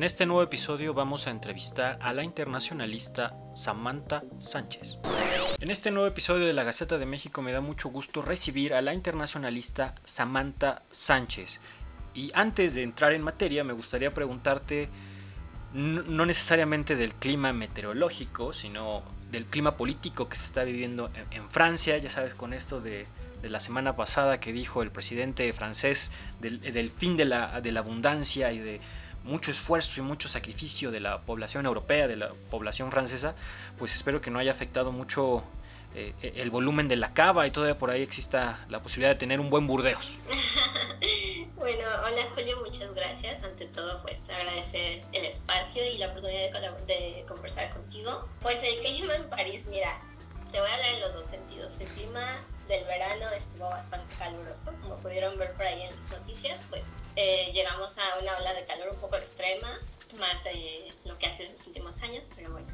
En este nuevo episodio vamos a entrevistar a la internacionalista Samantha Sánchez. En este nuevo episodio de la Gaceta de México me da mucho gusto recibir a la internacionalista Samantha Sánchez. Y antes de entrar en materia me gustaría preguntarte no necesariamente del clima meteorológico, sino del clima político que se está viviendo en, Francia, ya sabes, con esto de, la semana pasada que dijo el presidente francés del, fin de la, de la abundancia y de mucho esfuerzo y mucho sacrificio de la población europea, de la población francesa, pues espero que no haya afectado mucho eh, el volumen de la cava y todavía por ahí exista la posibilidad de tener un buen Burdeos. bueno, hola Julio, muchas gracias. Ante todo, pues agradecer el espacio y la oportunidad de, de conversar contigo. Pues el clima en París, mira, te voy a hablar en los dos sentidos. El clima del verano estuvo bastante caluroso, como pudieron ver por ahí en las noticias, pues eh, llegamos a una ola de calor un poco extrema, más de lo que hace en los últimos años, pero bueno.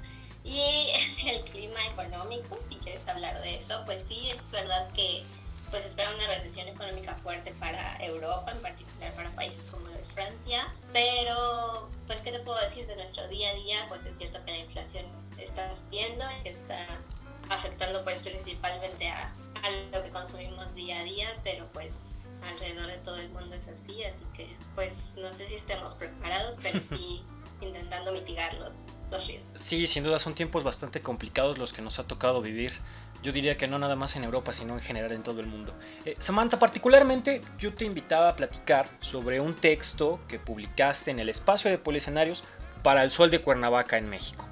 Y el clima económico, si quieres hablar de eso, pues sí, es verdad que pues espera una recesión económica fuerte para Europa, en particular para países como es Francia, pero pues qué te puedo decir de nuestro día a día, pues es cierto que la inflación está subiendo, que está afectando pues principalmente a, a lo que consumimos día a día, pero pues alrededor de todo el mundo es así, así que pues no sé si estemos preparados, pero sí intentando mitigar los, riesgos. Sí, sin duda son tiempos bastante complicados los que nos ha tocado vivir. Yo diría que no nada más en Europa, sino en general en todo el mundo. Eh, Samantha, particularmente yo te invitaba a platicar sobre un texto que publicaste en el espacio de Poliscenarios para el Sol de Cuernavaca en México.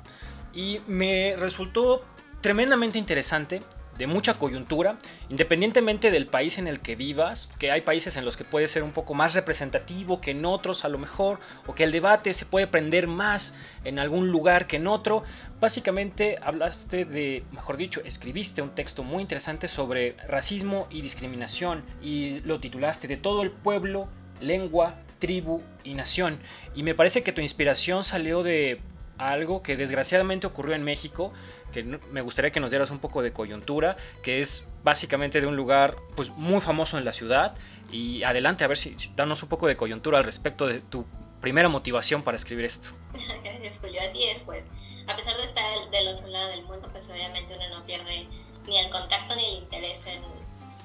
Y me resultó tremendamente interesante de mucha coyuntura, independientemente del país en el que vivas, que hay países en los que puede ser un poco más representativo que en otros a lo mejor, o que el debate se puede prender más en algún lugar que en otro. Básicamente hablaste de, mejor dicho, escribiste un texto muy interesante sobre racismo y discriminación y lo titulaste De todo el pueblo, lengua, tribu y nación. Y me parece que tu inspiración salió de algo que desgraciadamente ocurrió en México, que me gustaría que nos dieras un poco de coyuntura, que es básicamente de un lugar pues muy famoso en la ciudad. Y adelante, a ver si, danos un poco de coyuntura al respecto de tu primera motivación para escribir esto. Gracias, Julio. Así es, pues, a pesar de estar del otro lado del mundo, pues obviamente uno no pierde ni el contacto ni el interés en,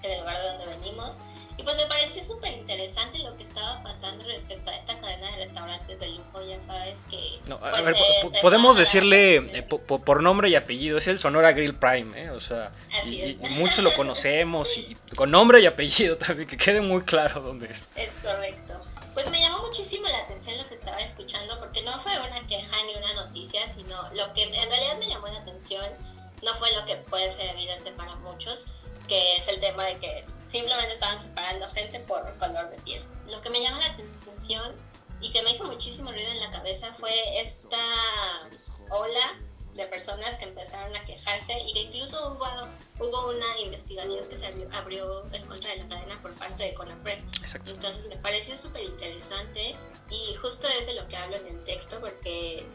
en el lugar de donde venimos. Y pues me pareció súper interesante lo que estaba pasando respecto a esta cadena de restaurantes de lujo, ya sabes que... No, pues, eh, podemos decirle eh, por nombre y apellido, es el Sonora Grill Prime, ¿eh? O sea, y, muchos lo conocemos y con nombre y apellido también, que quede muy claro dónde es. Es correcto. Pues me llamó muchísimo la atención lo que estaba escuchando, porque no fue una queja ni una noticia, sino lo que en realidad me llamó la atención no fue lo que puede ser evidente para muchos, que es el tema de que simplemente estaban separando gente por color de piel. Lo que me llama la atención y que me hizo muchísimo ruido en la cabeza fue esta ola de personas que empezaron a quejarse y que incluso hubo, hubo una investigación que se abrió, en contra de la cadena por parte de CONAPRED. Entonces me pareció súper interesante y justo es de lo que hablo en el texto porque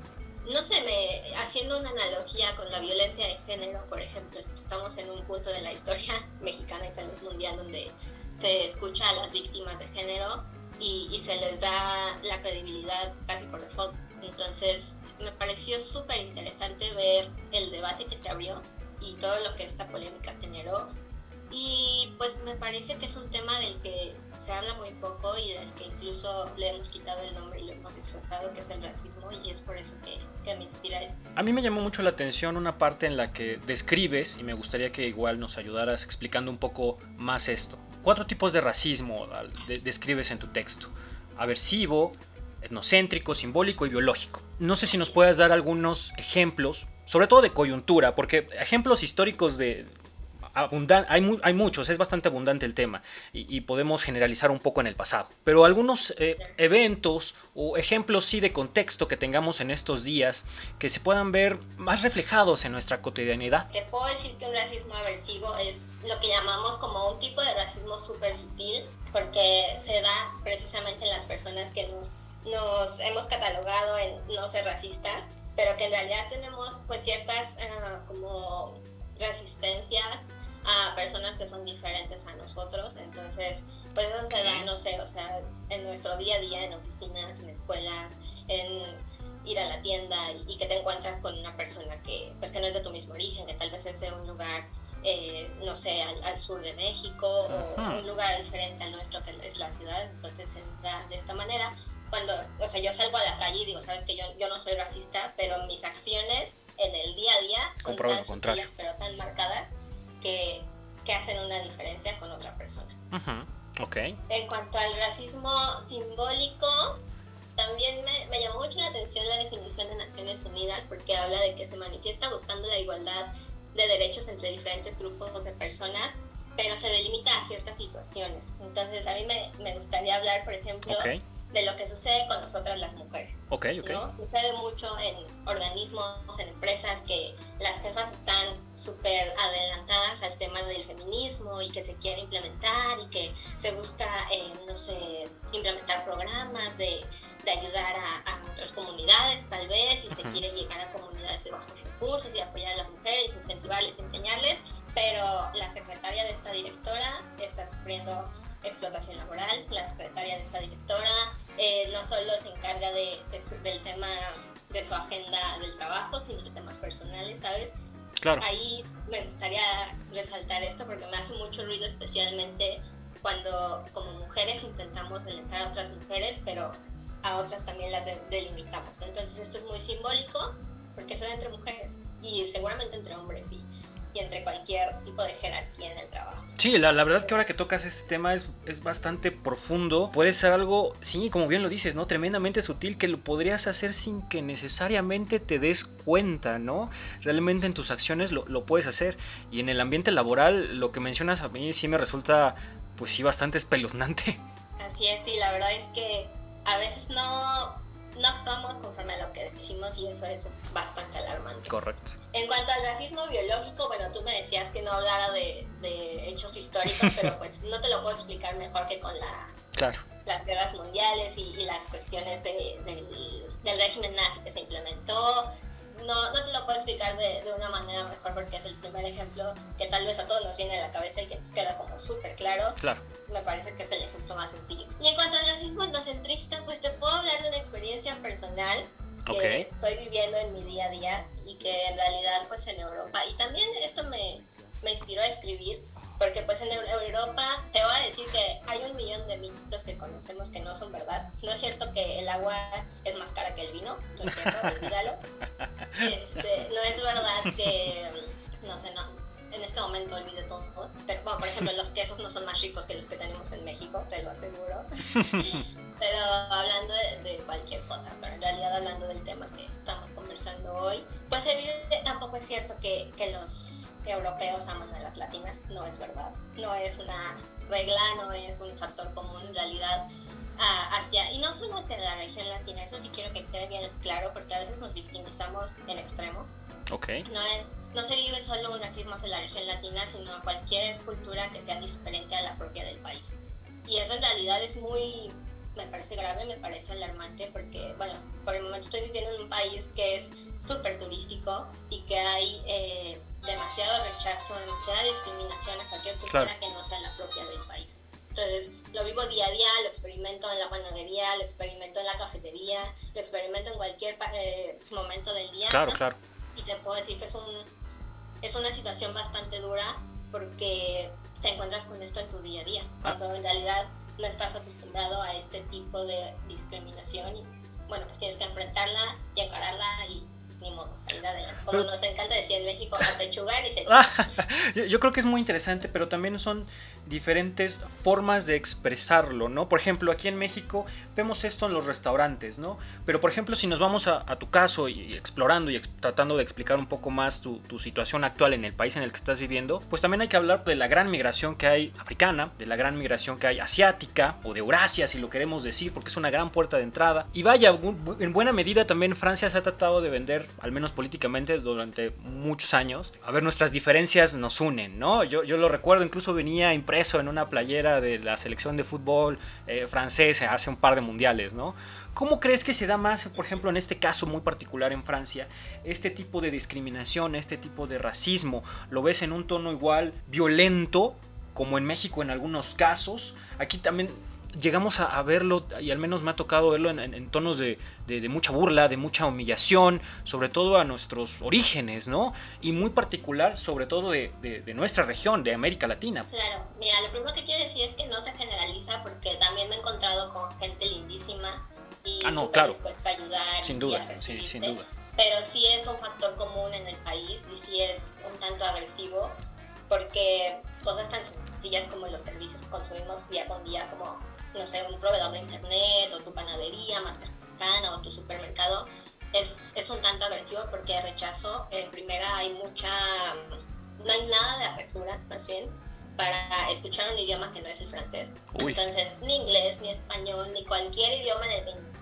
no sé, me, haciendo una analogía con la violencia de género, por ejemplo, estamos en un punto de la historia mexicana y tal vez mundial donde se escucha a las víctimas de género y, y se les da la credibilidad casi por default. Entonces, me pareció súper interesante ver el debate que se abrió y todo lo que esta polémica generó. Y pues me parece que es un tema del que se habla muy poco y que incluso le hemos quitado el nombre y lo hemos disfrazado, que es el racismo, y es por eso que, que me inspira esto. A mí me llamó mucho la atención una parte en la que describes, y me gustaría que igual nos ayudaras explicando un poco más esto. Cuatro tipos de racismo describes en tu texto. Aversivo, etnocéntrico, simbólico y biológico. No sé si nos puedas dar algunos ejemplos, sobre todo de coyuntura, porque ejemplos históricos de, hay, hay, muchos, es bastante abundante el tema y, podemos generalizar un poco en el pasado. Pero algunos eh, eventos o ejemplos sí de contexto que tengamos en estos días que se puedan ver más reflejados en nuestra cotidianidad. Te puedo decir que un racismo aversivo es lo que llamamos como un tipo de racismo súper sutil porque se da precisamente en las personas que nos, nos hemos catalogado en no ser racistas pero que en realidad tenemos pues ciertas uh, como resistencias a personas que son diferentes a nosotros. Entonces, Pues eso se da, no sé, o sea, en nuestro día a día, en oficinas, en escuelas, en ir a la tienda y, que te encuentras con una persona que, pues, que no es de tu mismo origen, que tal vez es de un lugar, eh, no sé, al, sur de México o un lugar diferente al nuestro que es la ciudad, entonces se da de esta manera. Cuando, o sea, yo salgo a la calle y digo, sabes que yo, yo no soy racista, pero mis acciones en el día a día son tan sutiles pero tan marcadas que, que, hacen una diferencia con otra persona. okay. En cuanto al racismo simbólico, también me, me, llamó mucho la atención la definición de Naciones Unidas porque habla de que se manifiesta buscando la igualdad de derechos entre diferentes grupos de personas, pero se delimita a ciertas situaciones. Entonces, a mí me, me gustaría hablar, por ejemplo, de lo que sucede con nosotras las mujeres. Ok, ok. ¿no? Sucede mucho en organismos, en empresas que las jefas están súper adelantadas al tema del feminismo y que se quiere implementar y que se busca, eh, no sé, implementar programas de, de ayudar a, a, otras comunidades, tal vez, y se quiere llegar a comunidades de bajos recursos y apoyar a las mujeres, incentivarles, enseñarles, pero la secretaria de esta directora está sufriendo explotación laboral, la secretaria de esta directora eh, no solo se encarga de, del tema de su agenda del trabajo, sino de temas personales, ¿sabes? Claro. Ahí me gustaría resaltar esto porque me hace mucho ruido, especialmente cuando como mujeres intentamos delentar a otras mujeres, pero a otras también las delimitamos. Entonces esto es muy simbólico porque son entre mujeres y seguramente entre hombres. Y y entre cualquier tipo de jerarquía en el trabajo. Sí, la, verdad que ahora que tocas este tema es, es bastante profundo. Puede ser algo, sí, como bien lo dices, ¿no? Tremendamente sutil que lo podrías hacer sin que necesariamente te des cuenta, ¿no? Realmente en tus acciones lo, lo puedes hacer. Y en el ambiente laboral, lo que mencionas a mí sí me resulta, pues sí, bastante espeluznante. Así es, sí, la verdad es que a veces no no actuamos conforme a lo que decimos y eso es bastante alarmante. Correcto. En cuanto al racismo biológico, bueno, tú me decías que no hablara de, hechos históricos, pero pues no te lo puedo explicar mejor que con la, claro. las guerras mundiales y, las cuestiones de, del régimen nazi que se implementó. No, no te lo puedo explicar de, de, una manera mejor porque es el primer ejemplo que tal vez a todos nos viene a la cabeza y que nos queda como súper claro. Claro me parece que es el ejemplo más sencillo. Y en cuanto al racismo etnocentrista, pues te puedo hablar de una experiencia personal que estoy viviendo en mi día a día y que en realidad pues en Europa, y también esto me, me inspiró a escribir, porque pues en Europa te voy a decir que hay un millón de mitos que conocemos que no son verdad. No es cierto que el agua es más cara que el vino, no es cierto, olvídalo. Este, no es verdad que, no sé, no, en este momento olvide todos. Pero, bueno, por ejemplo, los quesos no son más ricos que los que tenemos en México, te lo aseguro. pero hablando de, cualquier cosa, pero en realidad hablando del tema que estamos conversando hoy, pues tampoco es cierto que, que los europeos aman a las latinas, no es verdad. No es una regla, no es un factor común en realidad. hacia, y no solo hacia la región latina, eso sí quiero que quede bien claro, porque a veces nos victimizamos en extremo Okay. No, es, no se vive solo un racismo en la región latina, sino cualquier cultura que sea diferente a la propia del país. Y eso en realidad es muy, me parece grave, me parece alarmante, porque, bueno, por el momento estoy viviendo en un país que es súper turístico y que hay eh, demasiado rechazo, demasiada discriminación a cualquier cultura que no sea la propia del país. Entonces, lo vivo día a día, lo experimento en la panadería, lo experimento en la cafetería, lo experimento en cualquier eh, momento del día. Claro, claro y te puedo decir que es, un, es una situación bastante dura porque te encuentras con esto en tu día a día, cuando en realidad no estás acostumbrado a este tipo de discriminación y bueno, pues tienes que enfrentarla y encararla y ni modo, salir adelante. Como nos encanta decir en México, apechugar y se... yo creo que es muy interesante, pero también son diferentes formas de expresarlo, ¿no? Por ejemplo, aquí en México vemos esto en los restaurantes, ¿no? Pero por ejemplo, si nos vamos a, tu caso y explorando y tratando de explicar un poco más tu, situación actual en el país en el que estás viviendo, pues también hay que hablar de la gran migración que hay africana, de la gran migración que hay asiática o de Eurasia, si lo queremos decir, porque es una gran puerta de entrada. Y vaya, en buena medida también Francia se ha tratado de vender, al menos políticamente, durante muchos años. A ver, nuestras diferencias nos unen, ¿no? Yo, yo lo recuerdo, incluso venía impreso eso en una playera de la selección de fútbol eh, francés hace un par de mundiales, ¿no? ¿Cómo crees que se da más, por ejemplo, en este caso muy particular en Francia, este tipo de discriminación, este tipo de racismo? ¿Lo ves en un tono igual violento como en México en algunos casos. Aquí también llegamos a, verlo, y al menos me ha tocado verlo en, tonos de, mucha burla, de mucha humillación, sobre todo a nuestros orígenes, ¿no? Y muy particular, sobre todo de, nuestra región, de América Latina. Claro, mira, lo primero que quiero decir es que no se generaliza porque también me he encontrado con gente lindísima y ah, no, claro. dispuesta a ayudar. Sin duda, sí, sin duda. Pero sí es un factor común en el país y sí es un tanto agresivo porque cosas tan sencillas como los servicios que consumimos día con día, como no sé, un proveedor de internet o tu panadería más cercana o tu supermercado, es, es un tanto agresivo porque rechazo, en primera hay mucha, no hay nada de apertura, más bien, para escuchar un idioma que no es el francés. Entonces, ni inglés, ni español, ni cualquier idioma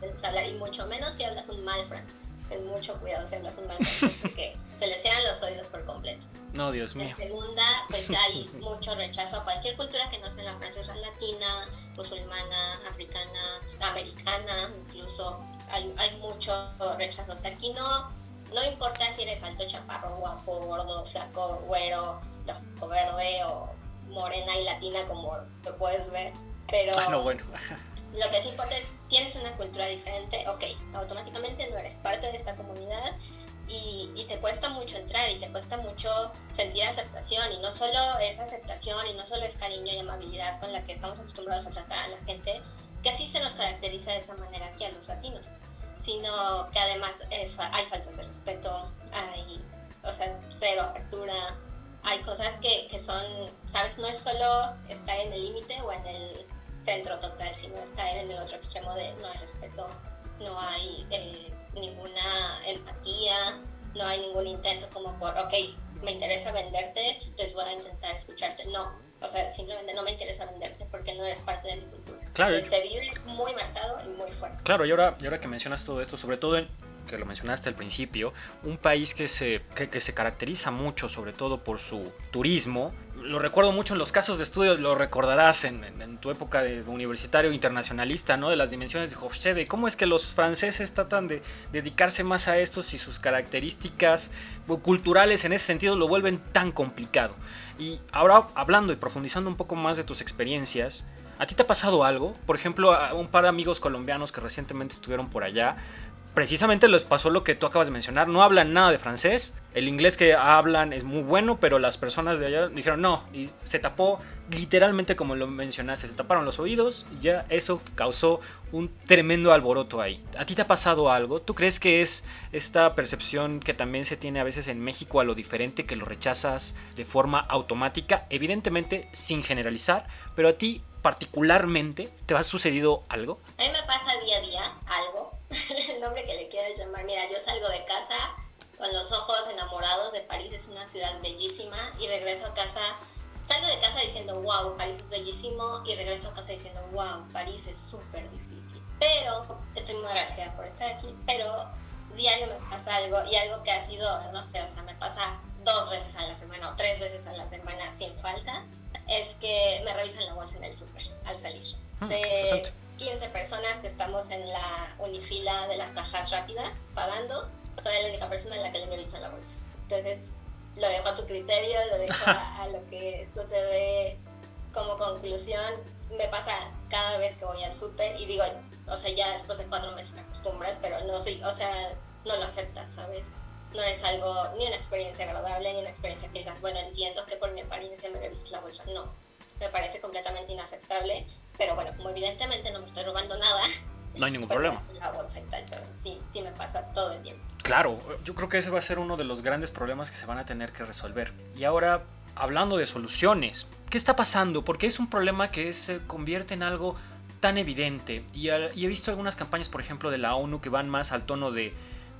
el que hablar, y mucho menos si hablas un mal francés. Ten mucho cuidado si hablas un francés porque se le cierran los oídos por completo. No, Dios mío. En segunda, pues hay mucho rechazo a cualquier cultura que no sea la francesa, latina, musulmana, africana, americana, incluso. Hay, hay mucho rechazo. O sea, aquí no, no importa si eres alto, chaparro, guapo, gordo, flaco, güero, ojo verde o morena y latina, como lo puedes ver. Pero ah, no, bueno. Lo que sí importa es, tienes una cultura diferente, ok, automáticamente no eres parte de esta comunidad y, te cuesta mucho entrar y te cuesta mucho sentir aceptación y no solo es aceptación y no solo es cariño y amabilidad con la que estamos acostumbrados a tratar a la gente, que así se nos caracteriza de esa manera aquí a los latinos, sino que además hay faltas de respeto, hay, o sea, cero apertura, hay cosas que, que son, sabes, no es solo estar en el límite o en el centro total, sino estar en el otro extremo de no hay respeto, no hay... Eh, ninguna empatía, no hay ningún intento como por, ok, me interesa venderte, entonces voy a intentar escucharte. No, o sea, simplemente no me interesa venderte porque no es parte de mi cultura. Claro. se vive muy marcado y muy fuerte. Claro, y ahora, y ahora que mencionas todo esto, sobre todo en que lo mencionaste al principio, un país que se, que, se caracteriza mucho, sobre todo por su turismo. Lo recuerdo mucho en los casos de estudio, lo recordarás en, tu época de universitario internacionalista, ¿no? De las dimensiones de Hofstede. ¿Cómo es que los franceses tratan de dedicarse más a esto y sus características culturales en ese sentido lo vuelven tan complicado? Y ahora, hablando y profundizando un poco más de tus experiencias, ¿A ti te ha pasado algo? Por ejemplo, a un par de amigos colombianos que recientemente estuvieron por allá precisamente les pasó lo que tú acabas de mencionar. No hablan nada de francés. El inglés que hablan es muy bueno, pero las personas de allá dijeron no. Y se tapó literalmente como lo mencionaste. Se taparon los oídos y ya eso causó un tremendo alboroto ahí. ¿A ti te ha pasado algo? ¿Tú crees que es esta percepción que también se tiene a veces en México a lo diferente, que lo rechazas de forma automática? Evidentemente sin generalizar, pero a ti particularmente te ha sucedido algo? A mí me pasa día a día algo el nombre que le quieras llamar. Mira, yo salgo de casa con los ojos enamorados de París, es una ciudad bellísima, y regreso a casa, salgo de casa diciendo, wow, París es bellísimo, y regreso a casa diciendo, wow, París es súper difícil. Pero estoy muy agradecida por estar aquí, pero diario me pasa algo, y algo que ha sido, no sé, o sea, me pasa dos veces a la semana o tres veces a la semana sin falta, es que me revisan la bolsa en el súper al salir. Ah, de, 15 personas que estamos en la unifila de las cajas rápidas pagando, soy la única persona en la que le revisan la bolsa. Entonces, lo dejo a tu criterio, lo dejo a, lo que esto te dé como conclusión. Me pasa cada vez que voy al súper y digo, o sea, ya después de cuatro meses te acostumbras, pero no soy, o sea, no lo aceptas, ¿sabes? No es algo, ni una experiencia agradable, ni una experiencia que digas, bueno, entiendo que por mi apariencia me revises la bolsa. No, me parece completamente inaceptable pero bueno, como evidentemente no me estoy robando nada. No hay ningún pues problema. pero sí, sí me pasa todo el tiempo. Claro, yo creo que ese va a ser uno de los grandes problemas que se van a tener que resolver. Y ahora, hablando de soluciones, ¿qué está pasando? Porque es un problema que se convierte en algo tan evidente. Y, y he visto algunas campañas, por ejemplo, de la ONU que van más al tono de,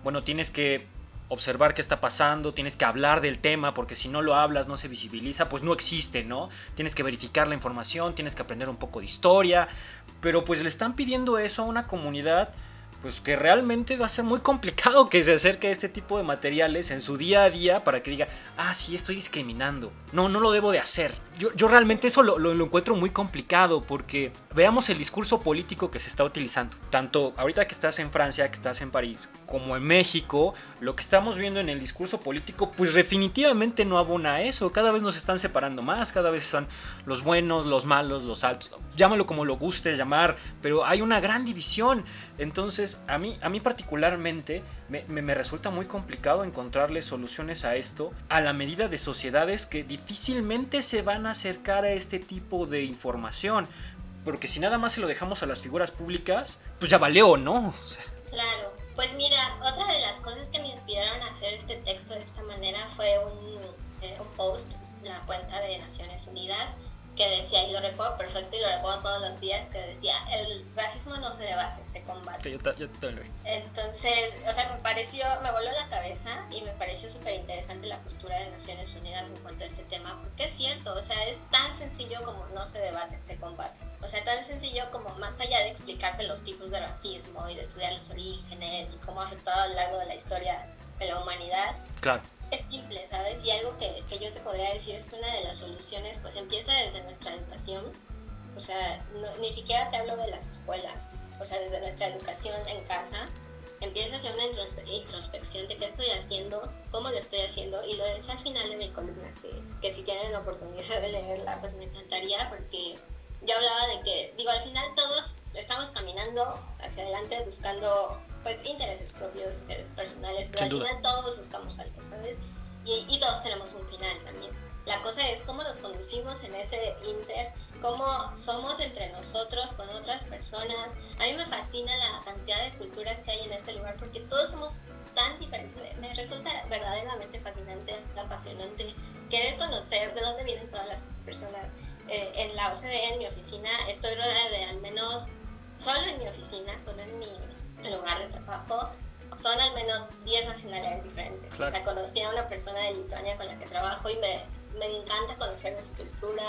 bueno, tienes que observar qué está pasando, tienes que hablar del tema, porque si no lo hablas, no se visibiliza, pues no existe, ¿no? Tienes que verificar la información, tienes que aprender un poco de historia, pero pues le están pidiendo eso a una comunidad pues que realmente va a ser muy complicado que se acerque a este tipo de materiales en su día a día para que diga, ah, sí, estoy discriminando. No, no lo debo de hacer. Yo, yo realmente eso lo, lo, encuentro muy complicado porque veamos el discurso político que se está utilizando. Tanto ahorita que estás en Francia, que estás en París, como en México, lo que estamos viendo en el discurso político, pues definitivamente no abona a eso. Cada vez nos están separando más, cada vez están los buenos, los malos, los altos. Llámalo como lo gustes llamar, pero hay una gran división. Entonces, a mí, a mí particularmente me, me, resulta muy complicado encontrarle soluciones a esto a la medida de sociedades que difícilmente se van a acercar a este tipo de información. Porque si nada más se lo dejamos a las figuras públicas, pues ya valió, ¿no? Claro, pues mira, otra de las cosas que me inspiraron a hacer este texto de esta manera fue un, eh, un post en la cuenta de Naciones Unidas que decía, y lo recuerdo perfecto y lo recuerdo todos los días, que decía, el racismo no se debate, se combate. Yo, yo, Entonces, o sea, me pareció, me voló la cabeza y me pareció súper interesante la postura de Naciones Unidas en cuanto a este tema, porque es cierto, o sea, es tan sencillo como no se debate, se combate. O sea, tan sencillo como más allá de explicarte los tipos de racismo y de estudiar los orígenes y cómo ha afectado a lo largo de la historia de la humanidad. Claro es simple, ¿sabes? Y algo que, que, yo te podría decir es que una de las soluciones pues empieza desde nuestra educación, o sea, ni siquiera te hablo de las escuelas, o sea, desde nuestra educación en casa, empieza a hacer una introspección de qué estoy haciendo, cómo lo estoy haciendo, y lo decía al final de mi columna, que, que si tienen la oportunidad de leerla, pues me encantaría, porque yo hablaba de que, digo, al final todos estamos caminando hacia adelante buscando pues intereses propios, intereses personales, pero al final todos buscamos algo, ¿sabes? Y, y, todos tenemos un final también. La cosa es cómo nos conducimos en ese inter, cómo somos entre nosotros, con otras personas. A mí me fascina la cantidad de culturas que hay en este lugar porque todos somos tan diferentes. Me resulta verdaderamente fascinante, apasionante querer conocer de dónde vienen todas las personas. Eh, en la OCDE, en mi oficina, estoy rodeada de al menos, solo en mi oficina, solo en mi lugar de trabajo, son al menos 10 nacionalidades diferentes. O sea, conocí a una persona de Lituania con la que trabajo y me, me encanta conocer su cultura.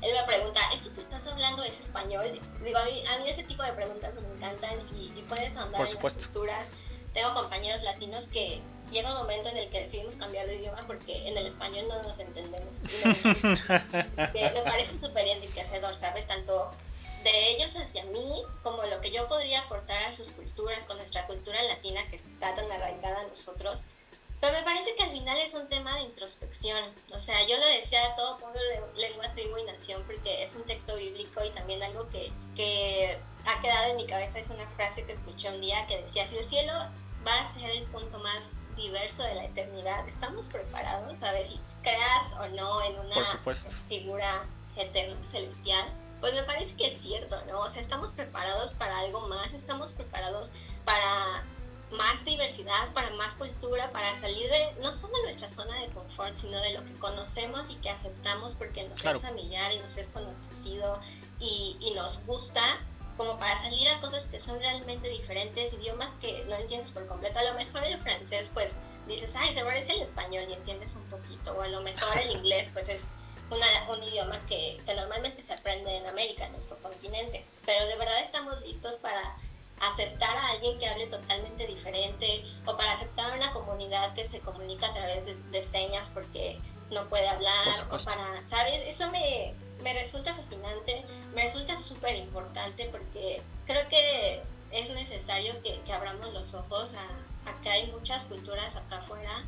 Él me pregunta, ¿eso que estás hablando es español? Digo, a mí, a mí ese tipo de preguntas me encantan y, y puedes andar en las culturas. Tengo compañeros latinos que llega un momento en el que decidimos cambiar de idioma porque en el español no nos entendemos. me parece súper enriquecedor, ¿sabes? Tanto de ellos hacia mí como lo que yo podría aportar a sus culturas, con nuestra cultura latina que está tan arraigada a nosotros. Pero me parece que al final es un tema de introspección. O sea, yo lo decía a todo pueblo, lengua, tribu y nación, porque es un texto bíblico y también algo que, que ha quedado en mi cabeza. Es una frase que escuché un día que decía, si el cielo va a ser el punto más diverso de la eternidad, ¿estamos preparados? A ver si creas o no en una figura eterna, celestial pues me parece que es cierto, ¿no? O sea, estamos preparados para algo más, estamos preparados para más diversidad, para más cultura, para salir de no solo nuestra zona de confort, sino de lo que conocemos y que aceptamos porque nos es familiar y nos es conocido y, y nos gusta, como para salir a cosas que son realmente diferentes, idiomas que no entiendes por completo. A lo mejor el francés, pues dices, ay, se parece al español y entiendes un poquito, o a lo mejor el inglés, pues es un idioma que, que, normalmente se aprende en América, en nuestro continente. Pero de verdad estamos listos para aceptar a alguien que hable totalmente diferente o para aceptar a una comunidad que se comunica a través de, señas porque no puede hablar o para, ¿sabes? Eso me, me resulta fascinante, me resulta súper importante porque creo que es necesario que, que abramos los ojos a, a que hay muchas culturas acá afuera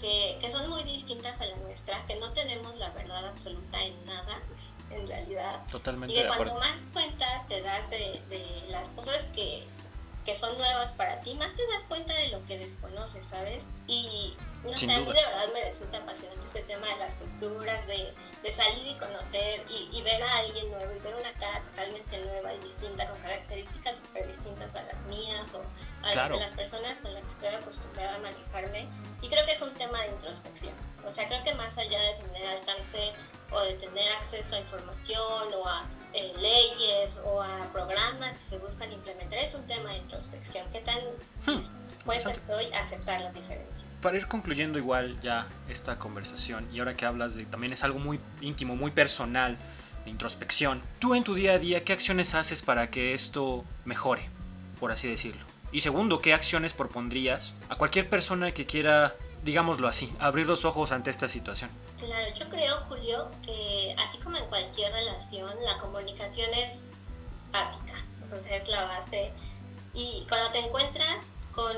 que, que, son muy distintas a la nuestra, que no tenemos la verdad absoluta en nada, en realidad. Totalmente. Y que cuando más cuenta te das de, de las cosas que, que, son nuevas para ti, más te das cuenta de lo que desconoces, ¿sabes? Y no sé, a mí de verdad me resulta apasionante este tema de las culturas, de, de salir y conocer y, y, ver a alguien nuevo y ver una cara totalmente nueva y distinta, con características súper distintas a las mías o a las de las personas con las que estoy acostumbrada a manejarme. Y creo que es un tema de introspección. O sea, creo que más allá de tener alcance o de tener acceso a información o a eh, leyes o a programas que se buscan implementar, es un tema de introspección. ¿Qué tan hmm, estoy a aceptar las diferencias? Para ir concluyendo igual ya esta conversación, y ahora que hablas de también es algo muy íntimo, muy personal, de introspección, tú en tu día a día, ¿qué acciones haces para que esto mejore, por así decirlo? Y segundo, ¿qué acciones propondrías a cualquier persona que quiera, digámoslo así, abrir los ojos ante esta situación? Claro, yo creo, Julio, que así como en cualquier relación, la comunicación es básica, o sea, es la base. Y cuando te encuentras con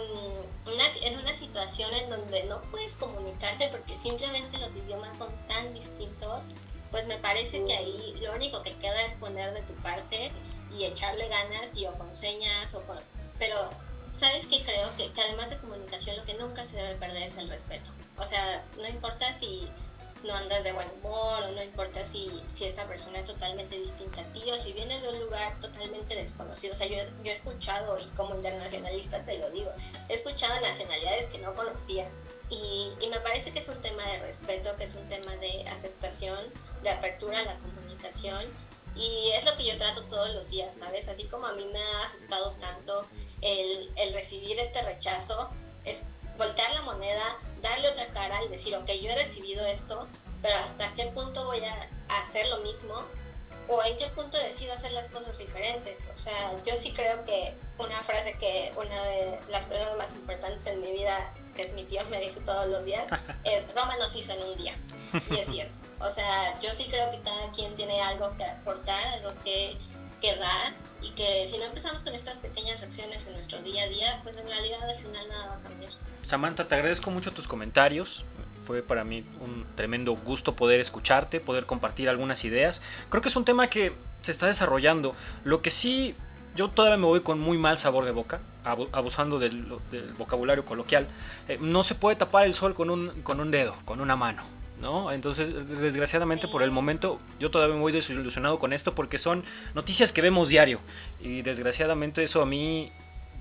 una, en una situación en donde no puedes comunicarte porque simplemente los idiomas son tan distintos, pues me parece que ahí lo único que queda es poner de tu parte y echarle ganas y o con señas o con... Pero, ¿sabes qué? Creo que, que además de comunicación lo que nunca se debe perder es el respeto. O sea, no importa si no andas de buen humor o no importa si, si esta persona es totalmente distinta a ti o si viene de un lugar totalmente desconocido. O sea, yo, yo he escuchado, y como internacionalista te lo digo, he escuchado nacionalidades que no conocía y, y, me parece que es un tema de respeto, que es un tema de aceptación, de apertura a la comunicación. Y es lo que yo trato todos los días, ¿sabes? Así como a mí me ha afectado tanto el, el recibir este rechazo, es voltear la moneda, darle otra cara y decir, ok, yo he recibido esto, pero hasta qué punto voy a hacer lo mismo o en qué punto decido hacer las cosas diferentes. O sea, yo sí creo que una frase que una de las personas más importantes en mi vida, que es mi tío, me dice todos los días, es Roma no se hizo en un día. Y es cierto. O sea, yo sí creo que cada quien tiene algo que aportar, algo que, que dar y que si no empezamos con estas pequeñas acciones en nuestro día a día, pues en realidad al final nada va a cambiar. Samantha, te agradezco mucho tus comentarios. Fue para mí un tremendo gusto poder escucharte, poder compartir algunas ideas. Creo que es un tema que se está desarrollando. Lo que sí, yo todavía me voy con muy mal sabor de boca, abusando del, vocabulario coloquial. Eh, no se puede tapar el sol con un, con un dedo, con una mano. ¿No? Entonces, desgraciadamente por el momento yo todavía me voy desilusionado con esto porque son noticias que vemos diario y desgraciadamente eso a mí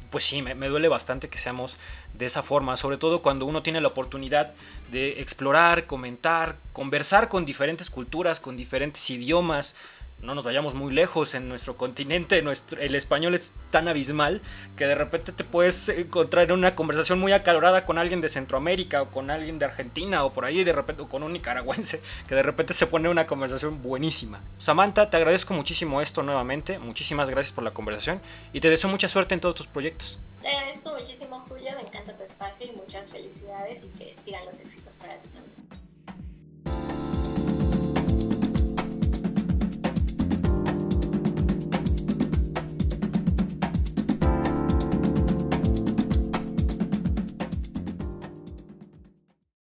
pues sí, me, duele bastante que seamos de esa forma, sobre todo cuando uno tiene la oportunidad de explorar, comentar, conversar con diferentes culturas, con diferentes idiomas, no nos vayamos muy lejos en nuestro continente, nuestro, el español es tan abismal que de repente te puedes encontrar en una conversación muy acalorada con alguien de Centroamérica o con alguien de Argentina o por ahí de repente con un nicaragüense que de repente se pone una conversación buenísima. Samantha, te agradezco muchísimo esto nuevamente, muchísimas gracias por la conversación y te deseo mucha suerte en todos tus proyectos. Te agradezco muchísimo Julio, me encanta tu espacio y muchas felicidades y que sigan los éxitos para ti también.